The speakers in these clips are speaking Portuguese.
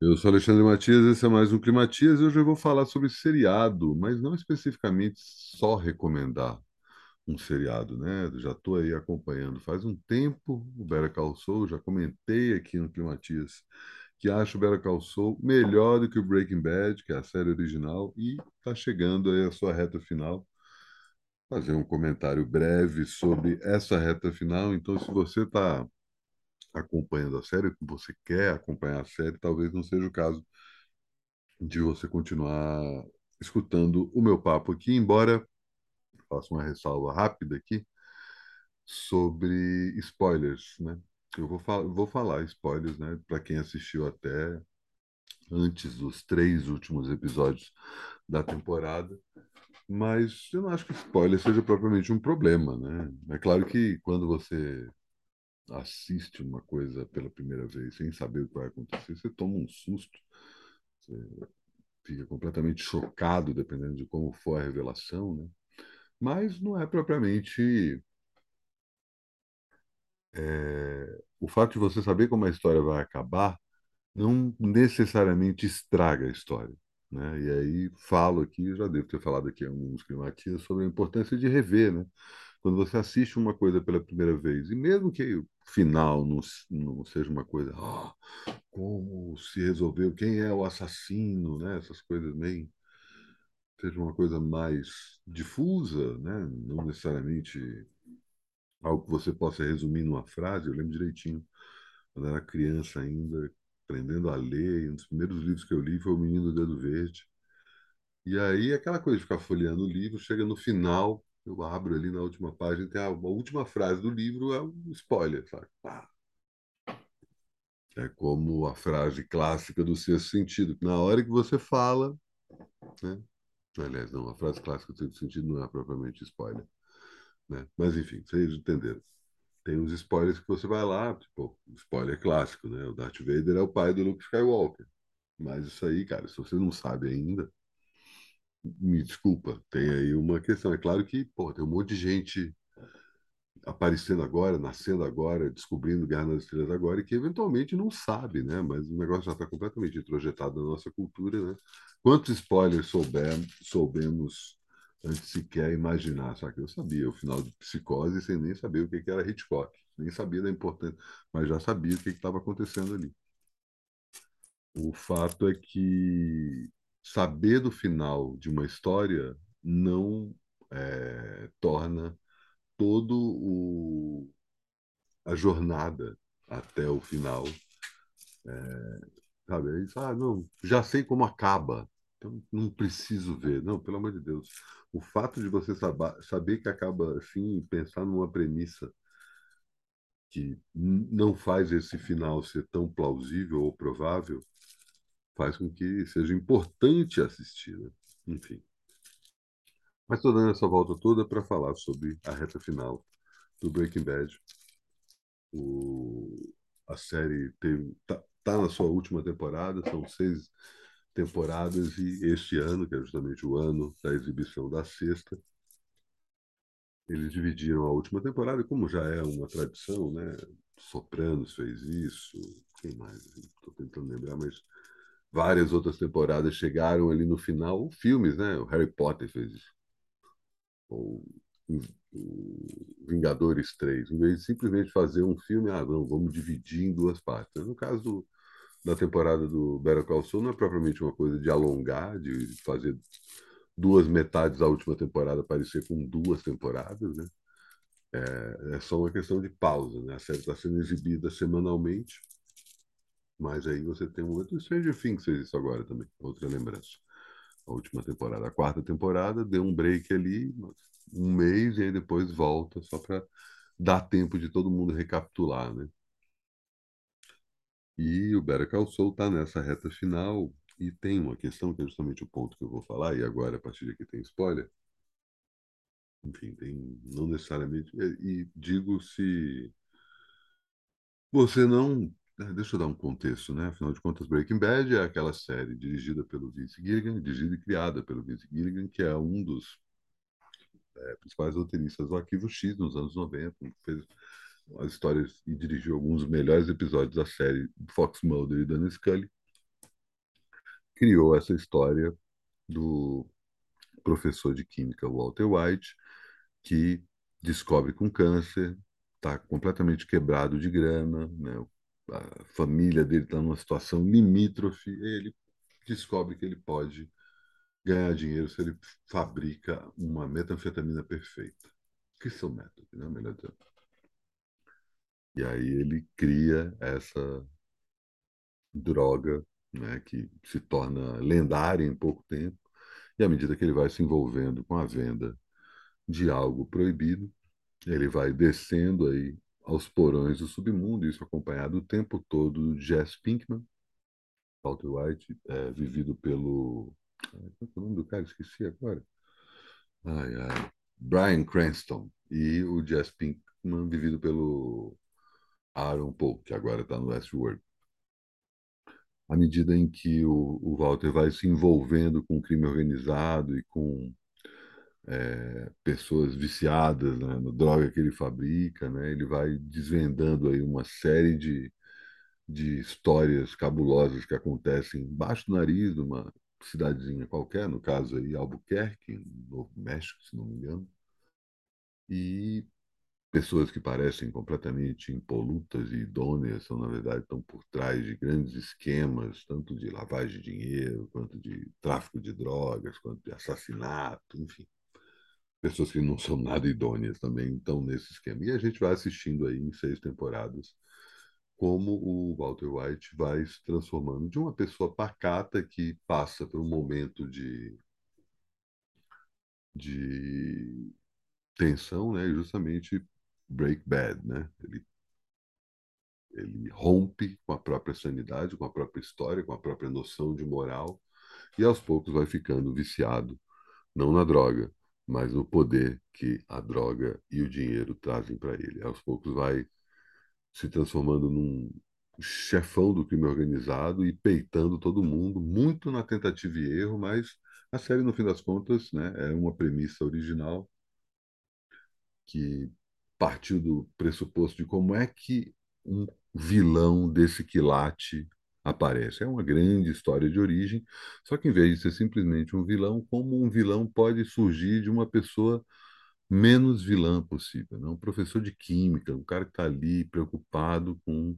Eu sou Alexandre Matias, esse é mais um Climatias e hoje eu vou falar sobre seriado, mas não especificamente só recomendar um seriado, né? Já estou aí acompanhando faz um tempo o Better Call Saul, já comentei aqui no Climatias que acho o Better Call melhor do que o Breaking Bad, que é a série original, e está chegando aí a sua reta final. Fazer um comentário breve sobre essa reta final. Então, se você está acompanhando a série, você quer acompanhar a série, talvez não seja o caso de você continuar escutando o meu papo aqui, embora faça uma ressalva rápida aqui sobre spoilers, né? Eu vou, fal vou falar spoilers, né? Para quem assistiu até antes dos três últimos episódios da temporada, mas eu não acho que spoiler seja propriamente um problema, né? É claro que quando você assiste uma coisa pela primeira vez sem saber o que vai acontecer, você toma um susto, você fica completamente chocado, dependendo de como for a revelação, né? Mas não é propriamente é, o fato de você saber como a história vai acabar não necessariamente estraga a história. Né? E aí falo aqui, já devo ter falado aqui em alguns climatias sobre a importância de rever, né? Quando você assiste uma coisa pela primeira vez, e mesmo que o final não, não seja uma coisa, oh, como se resolveu, quem é o assassino, né? Essas coisas meio seja uma coisa mais difusa, né? Não necessariamente algo que você possa resumir numa frase. Eu lembro direitinho, quando era criança ainda, aprendendo a ler, e um dos primeiros livros que eu li foi O Menino do Dedo Verde. E aí, aquela coisa de ficar folheando o livro, chega no final, eu abro ali na última página, tem a, a última frase do livro, é um spoiler, sabe? Ah. É como a frase clássica do sexto sentido. Na hora que você fala, né? Aliás, não, a frase clássica do sexto sentido não é propriamente spoiler. Né? Mas, enfim, vocês entenderam. Tem uns spoilers que você vai lá, tipo, spoiler clássico, né? O Darth Vader é o pai do Luke Skywalker. Mas isso aí, cara, se você não sabe ainda, me desculpa, tem aí uma questão. É claro que, pô, tem um monte de gente aparecendo agora, nascendo agora, descobrindo Guerra nas Estrelas agora, e que eventualmente não sabe, né? Mas o negócio já está completamente introjetado na nossa cultura, né? Quantos spoilers soubemos, soubemos antes sequer imaginar, sabe? Eu sabia o final de Psicose sem nem saber o que era Hitchcock, nem sabia da importância, mas já sabia o que estava acontecendo ali. O fato é que saber do final de uma história não é, torna todo o a jornada até o final é, sabe isso ah não já sei como acaba então não preciso ver. Não pelo amor de Deus o fato de você saber, saber que acaba assim pensar numa premissa que não faz esse final ser tão plausível ou provável faz com que seja importante assistir né? enfim mas estou dando essa volta toda para falar sobre a reta final do Breaking Bad. O, a série está tá na sua última temporada, são seis temporadas, e este ano, que é justamente o ano da exibição da sexta, eles dividiram a última temporada, como já é uma tradição, né? Sopranos fez isso, quem mais? Estou tentando lembrar, mas várias outras temporadas chegaram ali no final, filmes, né? O Harry Potter fez isso ou Vingadores 3, em vez de simplesmente fazer um filme, ah, não, vamos dividir em duas partes. No caso da temporada do Better Call Saul, não é propriamente uma coisa de alongar, de fazer duas metades da última temporada parecer com duas temporadas, né? É, é só uma questão de pausa, né? A série está sendo exibida semanalmente, mas aí você tem um outro Stranger Things fez isso agora também, outra lembrança a última temporada. A quarta temporada deu um break ali, um mês, e aí depois volta, só para dar tempo de todo mundo recapitular, né? E o Better Call Saul está nessa reta final, e tem uma questão que é justamente o ponto que eu vou falar, e agora, a partir de aqui, tem spoiler. Enfim, tem, não necessariamente. E, digo se você não deixa eu dar um contexto, né? Afinal de contas, Breaking Bad é aquela série dirigida pelo Vince Gilligan, dirigida e criada pelo Vince Gilligan, que é um dos é, principais roteiristas do Arquivo X nos anos 90, fez as histórias e dirigiu alguns dos melhores episódios da série Fox Mulder e Dan Scully. criou essa história do professor de química Walter White, que descobre com câncer, está completamente quebrado de grana, né? A família dele está numa situação limítrofe, ele descobre que ele pode ganhar dinheiro se ele fabrica uma metanfetamina perfeita. Que seu método, né? Melhor dizendo. E aí ele cria essa droga, né, que se torna lendária em pouco tempo, e à medida que ele vai se envolvendo com a venda de algo proibido, ele vai descendo aí aos porões do submundo, isso acompanhado o tempo todo do Jess Pinkman, Walter White, é, vivido pelo. Qual é o nome do cara? Esqueci agora. Ai, ai. Brian Cranston. E o Jess Pinkman, vivido pelo Aaron Paul, que agora está no Westworld. À medida em que o, o Walter vai se envolvendo com o crime organizado e com é, pessoas viciadas né, na droga que ele fabrica, né, ele vai desvendando aí uma série de, de histórias cabulosas que acontecem embaixo do nariz de uma cidadezinha qualquer, no caso aí Albuquerque, no Novo México, se não me engano. E pessoas que parecem completamente impolutas e idôneas são, na verdade, estão por trás de grandes esquemas, tanto de lavagem de dinheiro, quanto de tráfico de drogas, quanto de assassinato, enfim. Pessoas que não são nada idôneas também estão nesse esquema. E a gente vai assistindo aí em seis temporadas como o Walter White vai se transformando de uma pessoa pacata que passa por um momento de, de tensão, né? justamente break bad, né? Ele, ele rompe com a própria sanidade, com a própria história, com a própria noção de moral e aos poucos vai ficando viciado, não na droga, mas no poder que a droga e o dinheiro trazem para ele. Aos poucos vai se transformando num chefão do crime organizado e peitando todo mundo, muito na tentativa e erro, mas a série, no fim das contas, né, é uma premissa original que partiu do pressuposto de como é que um vilão desse quilate aparece. É uma grande história de origem, só que em vez de ser simplesmente um vilão, como um vilão pode surgir de uma pessoa menos vilã possível. Né? Um professor de química, um cara que está ali preocupado com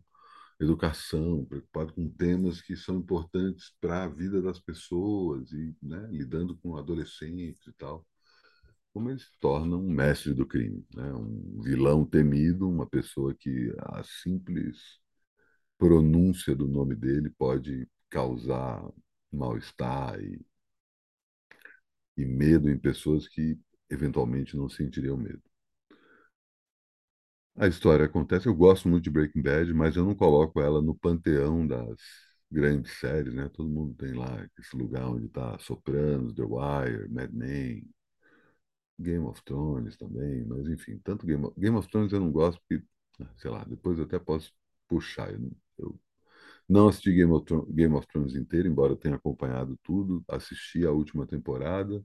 educação, preocupado com temas que são importantes para a vida das pessoas e né, lidando com adolescentes e tal. Como ele se torna um mestre do crime, né? um vilão temido, uma pessoa que a simples pronúncia do nome dele pode causar mal-estar e, e medo em pessoas que eventualmente não sentiriam medo. A história acontece, eu gosto muito de Breaking Bad, mas eu não coloco ela no panteão das grandes séries, né? Todo mundo tem lá esse lugar onde está Sopranos, The Wire, Mad Men, Game of Thrones também, mas enfim, tanto Game of, Game of Thrones eu não gosto porque, sei lá, depois eu até posso puxar. Eu, eu não assisti Game of, Thrones, Game of Thrones inteiro, embora tenha acompanhado tudo, assisti a última temporada,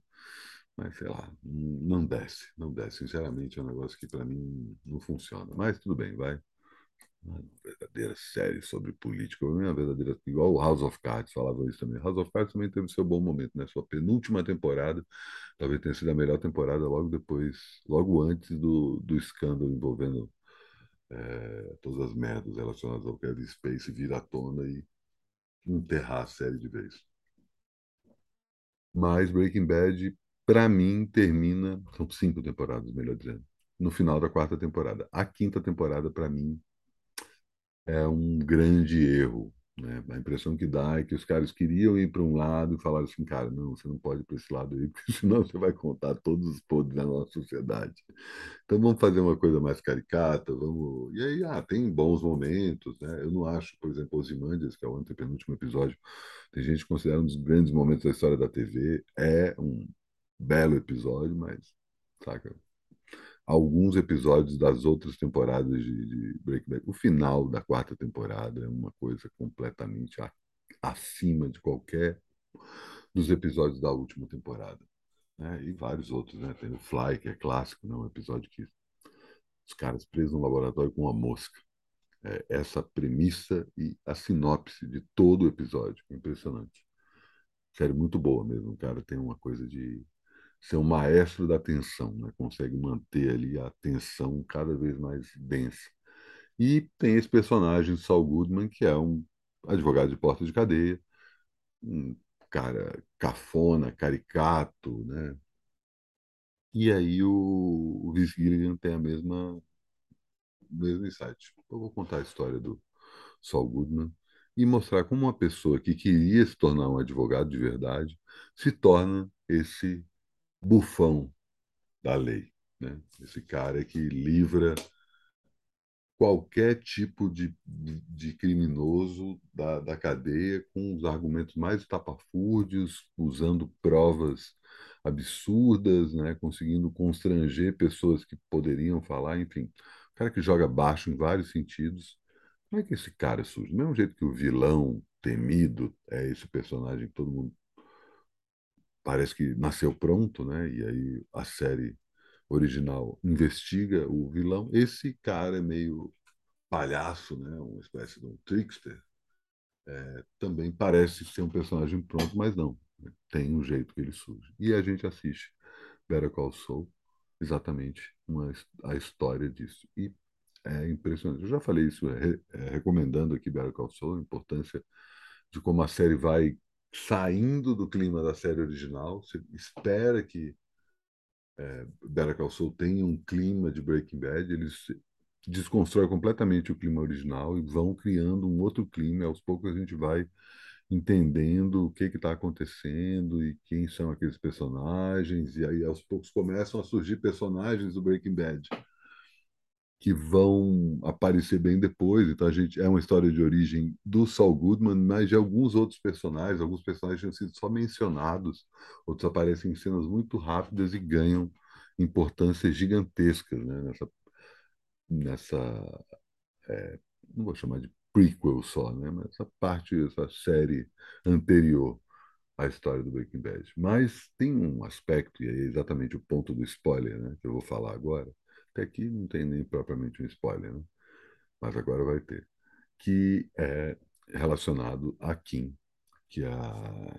mas sei lá, não desce, não desce. Sinceramente, é um negócio que para mim não funciona. Mas tudo bem, vai. Uma verdadeira série sobre política, uma verdadeira, igual o House of Cards falava isso também. House of Cards também teve seu bom momento, né? Sua penúltima temporada, talvez tenha sido a melhor temporada logo depois, logo antes do, do escândalo envolvendo é, todas as merdas relacionadas ao Kevin Space vir à tona e enterrar a série de vez. Mas Breaking Bad para mim, termina. São cinco temporadas, melhor dizendo. No final da quarta temporada. A quinta temporada, para mim, é um grande erro. Né? A impressão que dá é que os caras queriam ir para um lado e falaram assim, cara, não, você não pode ir para esse lado aí, porque senão você vai contar todos os podres da nossa sociedade. Então vamos fazer uma coisa mais caricata, vamos. E aí, ah, tem bons momentos, né? Eu não acho, por exemplo, Ozymandias, que é o antepenúltimo episódio, tem gente que considera um dos grandes momentos da história da TV, é um belo episódio, mas, saca? Alguns episódios das outras temporadas de, de Breaking Bad, o final da quarta temporada é uma coisa completamente a, acima de qualquer dos episódios da última temporada. Né? E vários outros, né? Tem o Fly, que é clássico, né? um episódio que os caras presos no laboratório com uma mosca. É, essa premissa e a sinopse de todo o episódio, impressionante. Série muito boa mesmo. O cara tem uma coisa de ser um maestro da tensão, né? Consegue manter ali a tensão cada vez mais densa. E tem esse personagem, Saul Goodman, que é um advogado de porta de cadeia, um cara cafona, caricato, né? E aí o, o Vince Gilligan tem a mesma mesmo insight. Eu vou contar a história do Saul Goodman e mostrar como uma pessoa que queria se tornar um advogado de verdade se torna esse bufão da lei, né? Esse cara que livra qualquer tipo de, de criminoso da, da cadeia com os argumentos mais tapafúrdios, usando provas absurdas, né? conseguindo constranger pessoas que poderiam falar, enfim. O cara que joga baixo em vários sentidos. Como é que esse cara surge? Do mesmo jeito que o vilão temido é esse personagem que todo mundo parece que nasceu pronto, né? E aí a série original investiga o vilão. Esse cara é meio palhaço, né? Uma espécie de um trickster. É, também parece ser um personagem pronto, mas não. Né? Tem um jeito que ele surge. E a gente assiste Better Call Saul, exatamente uma, a história disso. E é impressionante. Eu já falei isso, é, é, recomendando aqui Better Call Saul, a importância de como a série vai saindo do clima da série original. Você espera que é, Better Call Saul tenha um clima de Breaking Bad, eles desconstrói completamente o clima original e vão criando um outro clima. E aos poucos a gente vai entendendo o que está acontecendo e quem são aqueles personagens. E aí aos poucos começam a surgir personagens do Breaking Bad que vão aparecer bem depois. Então a gente é uma história de origem do Saul Goodman, mas de alguns outros personagens. Alguns personagens tinham sido só mencionados, outros aparecem em cenas muito rápidas e ganham importâncias gigantescas né, nessa nessa é, não vou chamar de prequel só, né, mas essa parte, essa série anterior à história do Breaking Bad. Mas tem um aspecto, e é exatamente o ponto do spoiler, né, que eu vou falar agora. Até aqui não tem nem propriamente um spoiler, né, mas agora vai ter, que é relacionado a Kim, que é a,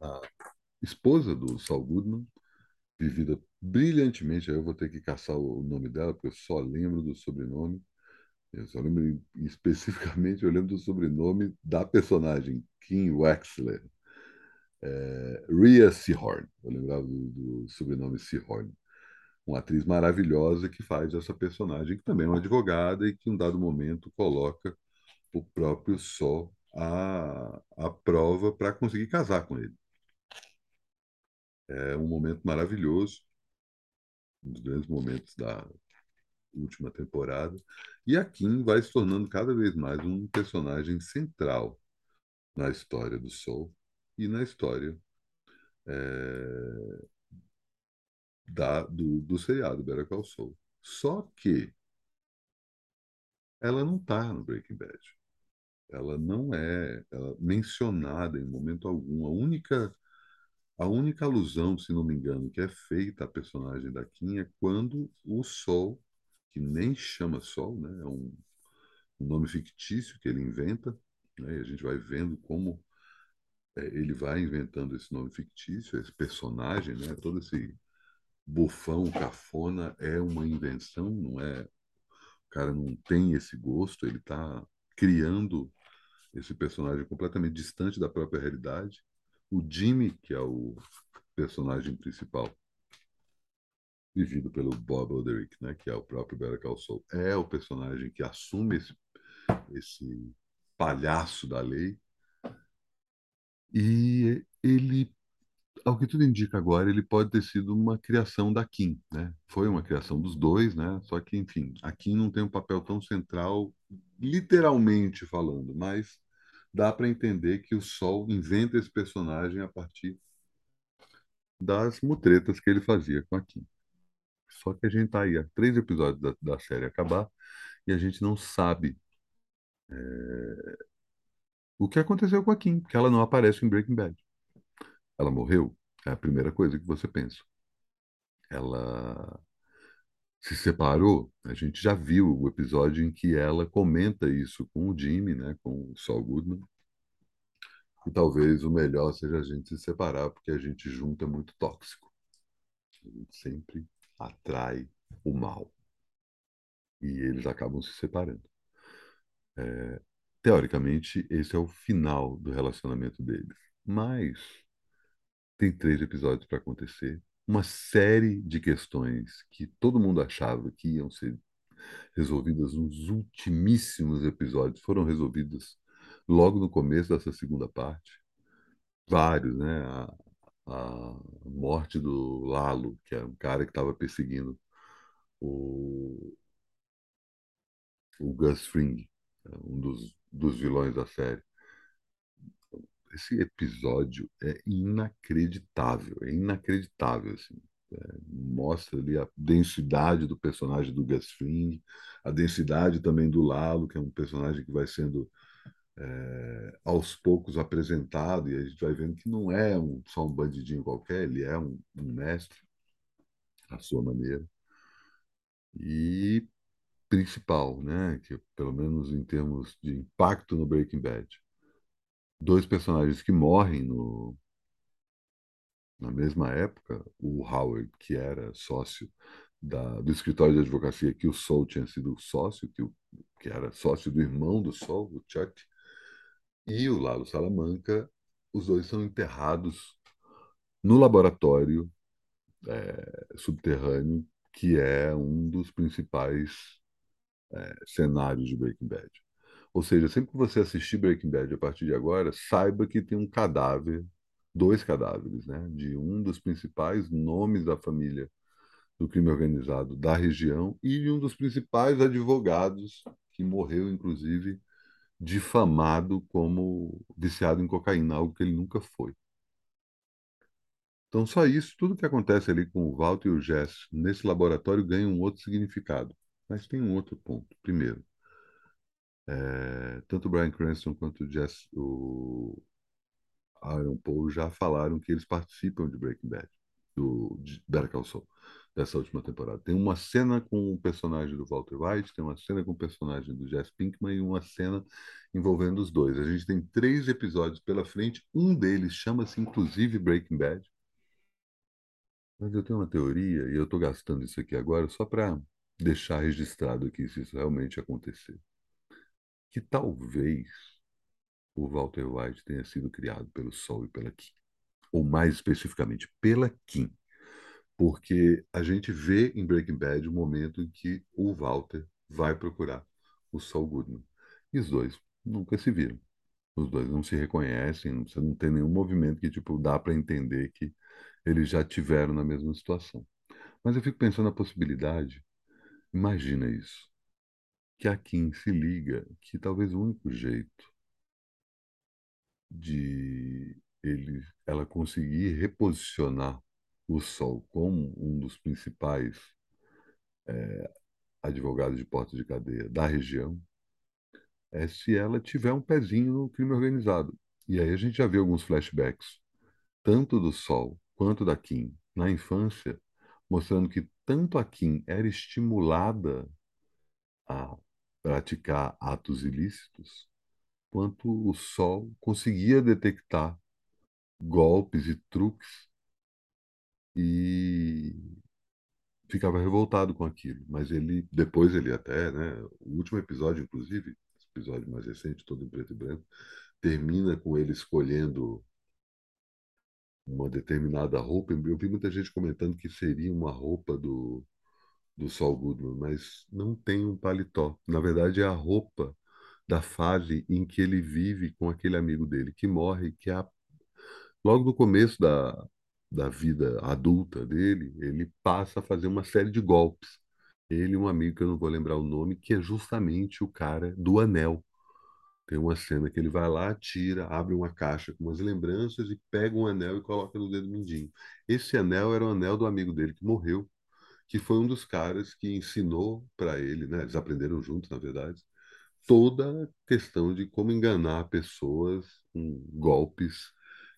a esposa do Saul Goodman, vivida brilhantemente. Aí eu vou ter que caçar o nome dela, porque eu só lembro do sobrenome. Eu só lembro especificamente, eu lembro do sobrenome da personagem, Kim Wexler. É, Rhea Seahorn, eu lembrava do, do sobrenome Seahorn. Uma atriz maravilhosa que faz essa personagem, que também é uma advogada e que, em um dado momento, coloca o próprio Sol à, à prova para conseguir casar com ele. É um momento maravilhoso um dos grandes momentos da última temporada. E a Kim vai se tornando cada vez mais um personagem central na história do Soul e na história é, da, do, do seriado Better Call Saul. Só que ela não está no Breaking Bad. Ela não é ela, mencionada em momento algum. A única a única alusão, se não me engano, que é feita à personagem da Kim é quando o Sol, que nem chama Sol, né, é um, um nome fictício que ele inventa, né, e a gente vai vendo como é, ele vai inventando esse nome fictício, esse personagem, né, todo esse bufão, cafona, é uma invenção, não é? O cara não tem esse gosto, ele está criando esse personagem completamente distante da própria realidade o Jimmy, que é o personagem principal, vivido pelo Bob Oderick, né, que é o próprio Better Call Saul, é o personagem que assume esse, esse palhaço da lei. E ele, ao que tudo indica agora, ele pode ter sido uma criação da Kim, né? Foi uma criação dos dois, né? Só que, enfim, a Kim não tem um papel tão central, literalmente falando, mas dá para entender que o Sol inventa esse personagem a partir das mutretas que ele fazia com a Kim. Só que a gente está aí há três episódios da, da, série acabar e a gente não sabe é, o que aconteceu com a Kim, porque ela não aparece em Breaking Bad. Ela morreu? É a primeira coisa que você pensa. Ela se separou? A gente já viu o episódio em que ela comenta isso com o Jimmy, né, com o Saul Goodman, E talvez o melhor seja a gente se separar, porque a gente junto é muito tóxico. A gente sempre atrai o mal. E eles acabam se separando. É, teoricamente, esse é o final do relacionamento deles. Mas tem três episódios para acontecer. Uma série de questões que todo mundo achava que iam ser resolvidas nos ultimíssimos episódios foram resolvidas logo no começo dessa segunda parte. Vários, né? A, a morte do Lalo, que é um cara que estava perseguindo o, o Gus Fring, um dos, dos vilões da série. Esse episódio é inacreditável, é inacreditável, assim. É, mostra ali a densidade do personagem do Gus Fring, a densidade também do Lalo, que é um personagem que vai sendo é, aos poucos apresentado, e a gente vai vendo que não é um, só um bandidinho qualquer, ele é um, um mestre, à sua maneira. E principal, né, que pelo menos em termos de impacto no Breaking Bad, dois personagens que morrem no, na mesma época, o Howard, que era sócio da, do escritório de advocacia que o Sol tinha sido sócio, que, o, que era sócio do irmão do Sol, o Chuck, e o Lalo Salamanca, os dois são enterrados no laboratório é, subterrâneo, que é um dos principais é, cenários de Breaking Bad. Ou seja, sempre que você assistir Breaking Bad a partir de agora, saiba que tem um cadáver, dois cadáveres, né, de um dos principais nomes da família do crime organizado da região e de um dos principais advogados que morreu, inclusive, difamado como viciado em cocaína, algo que ele nunca foi. Então, só isso, tudo que acontece ali com o Walter e o Jess nesse laboratório ganha um outro significado. Mas tem um outro ponto. Primeiro, é, tanto o Brian Cranston quanto o, Jess, o Aaron Paul já falaram que eles participam de Breaking Bad, do Better Call Saul dessa última temporada. Tem uma cena com o personagem do Walter White, tem uma cena com o personagem do Jesse Pinkman e uma cena envolvendo os dois. A gente tem três episódios pela frente, um deles chama-se inclusive Breaking Bad. Mas eu tenho uma teoria, e eu estou gastando isso aqui agora só para deixar registrado aqui se isso realmente acontecer. Que talvez o Walter White tenha sido criado pelo Sol e pela Kim. Ou mais especificamente, pela Kim porque a gente vê em Breaking Bad o momento em que o Walter vai procurar o Saul Goodman. E os dois nunca se viram. Os dois não se reconhecem, você não tem nenhum movimento que tipo dá para entender que eles já tiveram na mesma situação. Mas eu fico pensando na possibilidade, imagina isso, que a Kim se liga que talvez o único jeito de ele, ela conseguir reposicionar o Sol como um dos principais é, advogados de porta de cadeia da região é se ela tiver um pezinho no crime organizado. E aí a gente já viu alguns flashbacks, tanto do Sol quanto da Kim, na infância, mostrando que tanto a Kim era estimulada a praticar atos ilícitos, quanto o Sol conseguia detectar golpes e truques e ficava revoltado com aquilo. Mas ele, depois ele até, né, o último episódio, inclusive, episódio mais recente, todo em preto e branco, termina com ele escolhendo uma determinada roupa. Eu vi muita gente comentando que seria uma roupa do, do Saul Goodman, mas não tem um paletó. Na verdade, é a roupa da fase em que ele vive com aquele amigo dele que morre, que é a... logo no começo da, da vida adulta dele, ele passa a fazer uma série de golpes. Ele e um amigo que eu não vou lembrar o nome, que é justamente o cara do anel. Tem uma cena que ele vai lá, tira, abre uma caixa com umas lembranças e pega um anel e coloca no dedo mindinho. Esse anel era o anel do amigo dele que morreu, que foi um dos caras que ensinou para ele, né? Eles aprenderam juntos, na verdade, toda a questão de como enganar pessoas com golpes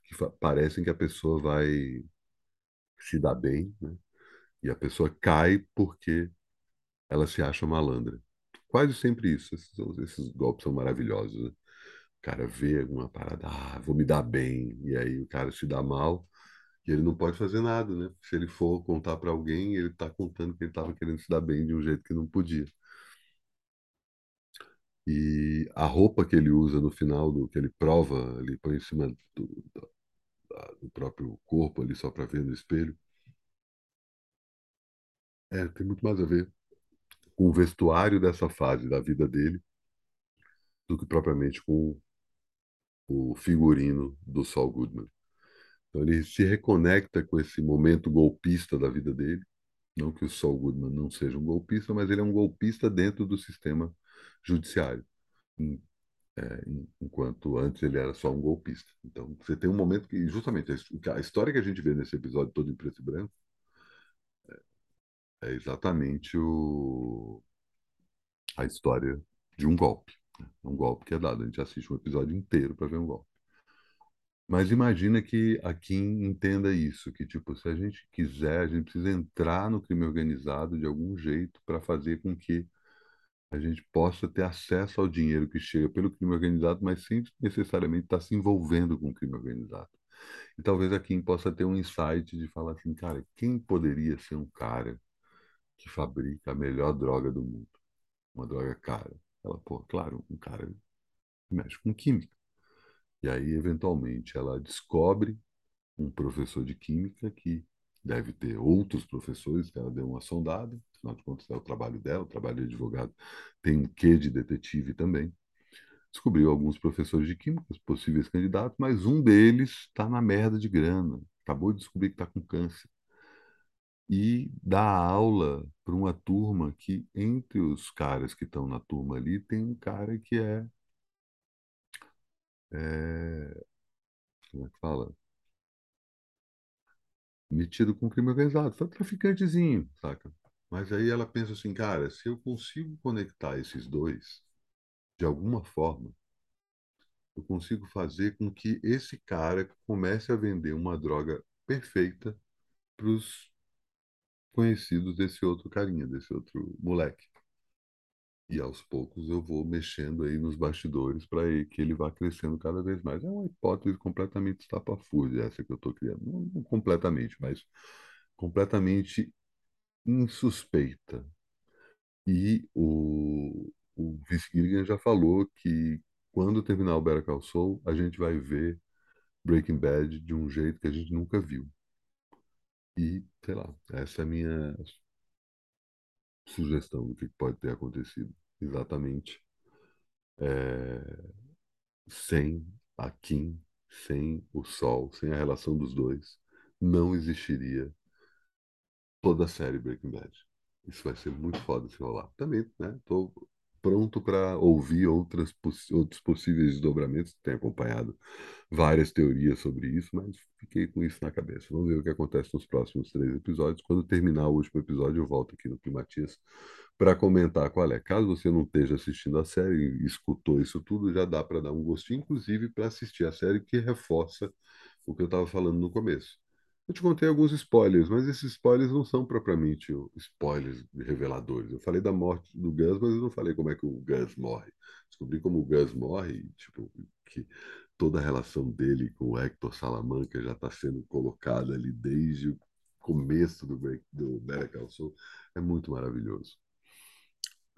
que parecem que a pessoa vai se dar bem, né? E a pessoa cai porque ela se acha malandra. Quase sempre isso. Esses, esses golpes são maravilhosos, né? cara vê uma parada, ah, vou me dar bem, e aí o cara se dá mal, e ele não pode fazer nada, né? Se ele for contar para alguém, ele está contando que ele estava querendo se dar bem de um jeito que não podia. E a roupa que ele usa no final, do que ele prova, ele põe em cima do, do, do próprio corpo ali, só para ver no espelho, é, tem muito mais a ver com o vestuário dessa fase da vida dele do que propriamente com o figurino do Saul Goodman. Então ele se reconecta com esse momento golpista da vida dele. Não que o Saul Goodman não seja um golpista, mas ele é um golpista dentro do sistema judiciário. É, enquanto antes ele era só um golpista. Então você tem um momento que, justamente, a história que a gente vê nesse episódio todo em preto e branco é, é exatamente o, a história de um golpe. Né? Um golpe que é dado. A gente assiste um episódio inteiro para ver um golpe. Mas imagina que a Kim entenda isso, que tipo, se a gente quiser, a gente precisa entrar no crime organizado de algum jeito para fazer com que a gente possa ter acesso ao dinheiro que chega pelo crime organizado, mas sem necessariamente estar tá se envolvendo com o crime organizado. E talvez a Kim possa ter um insight de falar assim, cara, quem poderia ser um cara que fabrica a melhor droga do mundo? Uma droga cara. Ela, pô, claro, um cara que mexe com química. E aí, eventualmente, ela descobre um professor de química que deve ter outros professores que ela deu uma sondada, afinal de contas é o trabalho dela, o trabalho de advogado tem um quê de detetive também. Descobriu alguns professores de química, possíveis candidatos, mas um deles está na merda de grana, acabou de descobrir que está com câncer. E dá aula para uma turma que, entre os caras que estão na turma ali, tem um cara que é é, como é que fala? Metido com crime organizado. Foi traficantezinho, saca? Mas aí ela pensa assim, cara, se eu consigo conectar esses dois, de alguma forma, eu consigo fazer com que esse cara comece a vender uma droga perfeita para os conhecidos desse outro carinha, desse outro moleque. E aos poucos eu vou mexendo aí nos bastidores para que ele vá crescendo cada vez mais. É uma hipótese completamente estapafúrdia essa que eu estou criando. Não, não completamente, mas completamente insuspeita. E o, o Vince já falou que quando terminar o Better Call Saul, a gente vai ver Breaking Bad de um jeito que a gente nunca viu. E, sei lá, essa é a minha sugestão do que pode ter acontecido exatamente é, sem a Kim, sem o Sol, sem a relação dos dois, não existiria toda a série Breaking Bad. Isso vai ser muito foda se rolar. Também, né? Tô pronto para ouvir outras, outros possíveis desdobramentos. Tenho acompanhado várias teorias sobre isso, mas fiquei com isso na cabeça. Vamos ver o que acontece nos próximos três episódios. Quando terminar o último episódio, eu volto aqui no Primatias para comentar qual é. Caso você não esteja assistindo a série e escutou isso tudo, já dá para dar um gostinho, inclusive para assistir a série que reforça o que eu estava falando no começo. Eu te contei alguns spoilers, mas esses spoilers não são propriamente spoilers reveladores. Eu falei da morte do Gus, mas eu não falei como é que o Gus morre. Descobri como o Gus morre, tipo, que toda a relação dele com o Hector Salamanca já está sendo colocada ali desde o começo do, break, do Better Call Saul. É muito maravilhoso.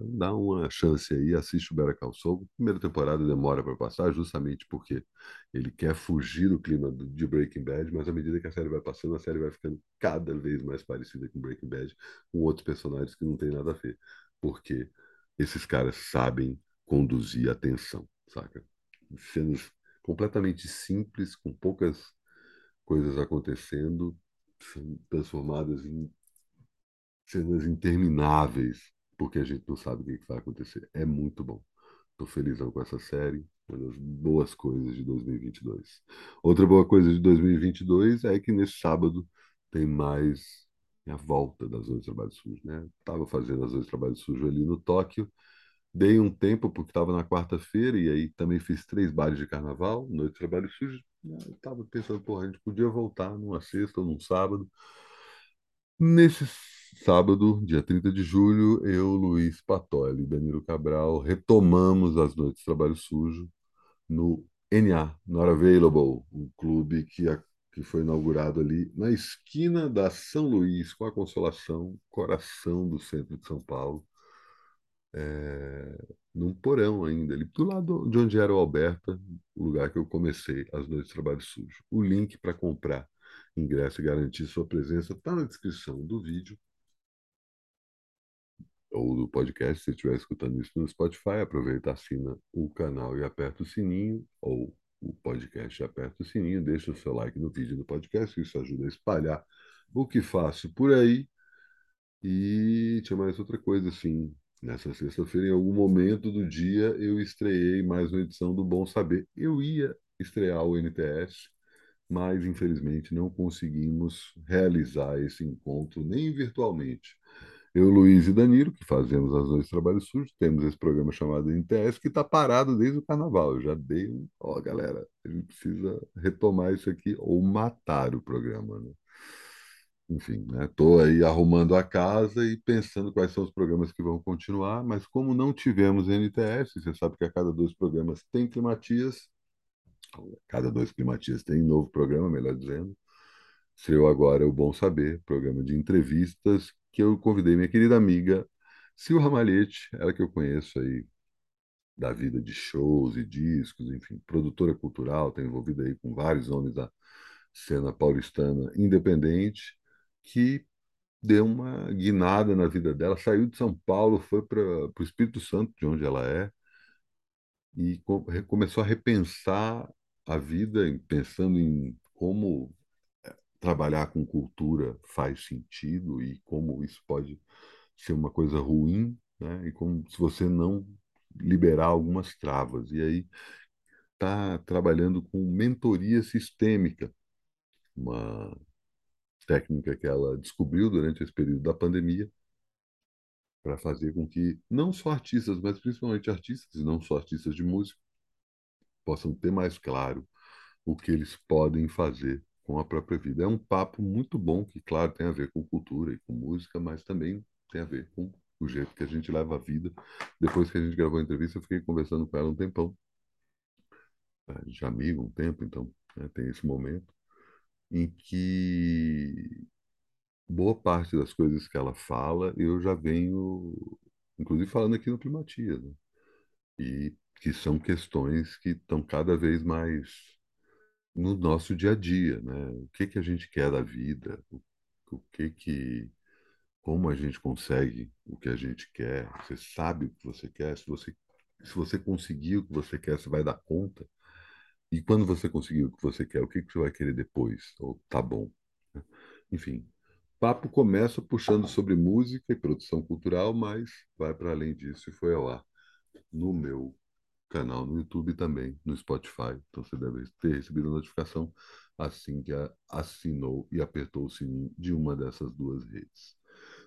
Dá uma chance aí, assiste o Better Call Saul. primeira temporada demora para passar, justamente porque ele quer fugir do clima de Breaking Bad, mas à medida que a série vai passando, a série vai ficando cada vez mais parecida com Breaking Bad, com outros personagens que não tem nada a ver. Porque esses caras sabem conduzir a tensão, saca? Cenas completamente simples, com poucas coisas acontecendo, são transformadas em cenas intermináveis porque a gente não sabe o que vai acontecer. É muito bom. Estou felizão com essa série, uma das boas coisas de 2022. Outra boa coisa de 2022 é que nesse sábado tem mais a volta das Noites de Trabalho Sujo. Né? Estava fazendo as Noites de Trabalho Sujo ali no Tóquio, dei um tempo porque estava na quarta-feira e aí também fiz três bares de carnaval, Noite de Trabalho Sujo. Estava pensando, porra, a gente podia voltar numa sexta ou num sábado. Nesse sábado, dia 30 de julho, eu, Luiz Patoli e Danilo Cabral retomamos as noites de trabalho sujo no NA, Not Available, um clube que, a, que foi inaugurado ali na esquina da São Luís, com a Consolação, coração do centro de São Paulo, é, num porão ainda, ali do lado de onde era o Alberta, o lugar que eu comecei as noites de trabalho sujo. O link para comprar ingresso e garantir sua presença está na descrição do vídeo ou do podcast, se estiver escutando isso no Spotify, aproveita, assina o canal e aperta o sininho, ou o podcast aperta o sininho, deixa o seu like no vídeo do podcast, isso ajuda a espalhar o que faço por aí. E tinha mais outra coisa, assim, nessa sexta-feira, em algum momento do dia, eu estreiei mais uma edição do Bom Saber. Eu ia estrear o NTS, mas infelizmente não conseguimos realizar esse encontro nem virtualmente. Eu, Luiz e Danilo, que fazemos as dois trabalhos sujos, temos esse programa chamado NTS, que está parado desde o carnaval. Eu já dei um. Ó, galera, a gente precisa retomar isso aqui ou matar o programa, né? Enfim, estou né? aí arrumando a casa e pensando quais são os programas que vão continuar, mas como não tivemos NTS, você sabe que a cada dois programas tem climatias, cada dois climatias tem novo programa, melhor dizendo. Estreou agora o Bom Saber, programa de entrevistas que eu convidei minha querida amiga Sil Ramalhete, ela que eu conheço aí da vida de shows e discos, enfim, produtora cultural, está envolvida aí com vários nomes da cena paulistana independente, que deu uma guinada na vida dela, saiu de São Paulo, foi para o Espírito Santo, de onde ela é, e começou a repensar a vida, pensando em como trabalhar com cultura faz sentido e como isso pode ser uma coisa ruim, né? E como se você não liberar algumas travas. E aí está trabalhando com mentoria sistêmica, uma técnica que ela descobriu durante esse período da pandemia para fazer com que não só artistas, mas principalmente artistas e não só artistas de música possam ter mais claro o que eles podem fazer com a própria vida. É um papo muito bom que, claro, tem a ver com cultura e com música, mas também tem a ver com o jeito que a gente leva a vida. Depois que a gente gravou a entrevista, eu fiquei conversando com ela um tempão. Já amigo um tempo, então né, tem esse momento em que boa parte das coisas que ela fala eu já venho, inclusive falando aqui no Climatia, né? e que são questões que estão cada vez mais no nosso dia a dia, né? O que que a gente quer da vida? O, o que que como a gente consegue o que a gente quer? Você sabe o que você quer? Se você se você conseguir o que você quer, você vai dar conta? E quando você conseguir o que você quer, o que que você vai querer depois? Ou tá bom? Né? Enfim, papo começa puxando sobre música e produção cultural, mas vai para além disso e foi ar no meu canal no YouTube também, no Spotify. Então você deve ter recebido a notificação assim que assinou e apertou o sininho de uma dessas duas redes.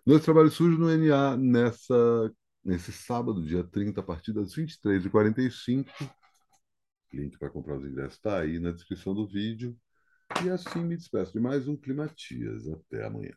Nosso trabalho sujo no NA nessa, nesse sábado, dia 30, a partir das 23h45. Link para comprar os ingressos está aí na descrição do vídeo. E assim me despeço de mais um Climatias. Até amanhã.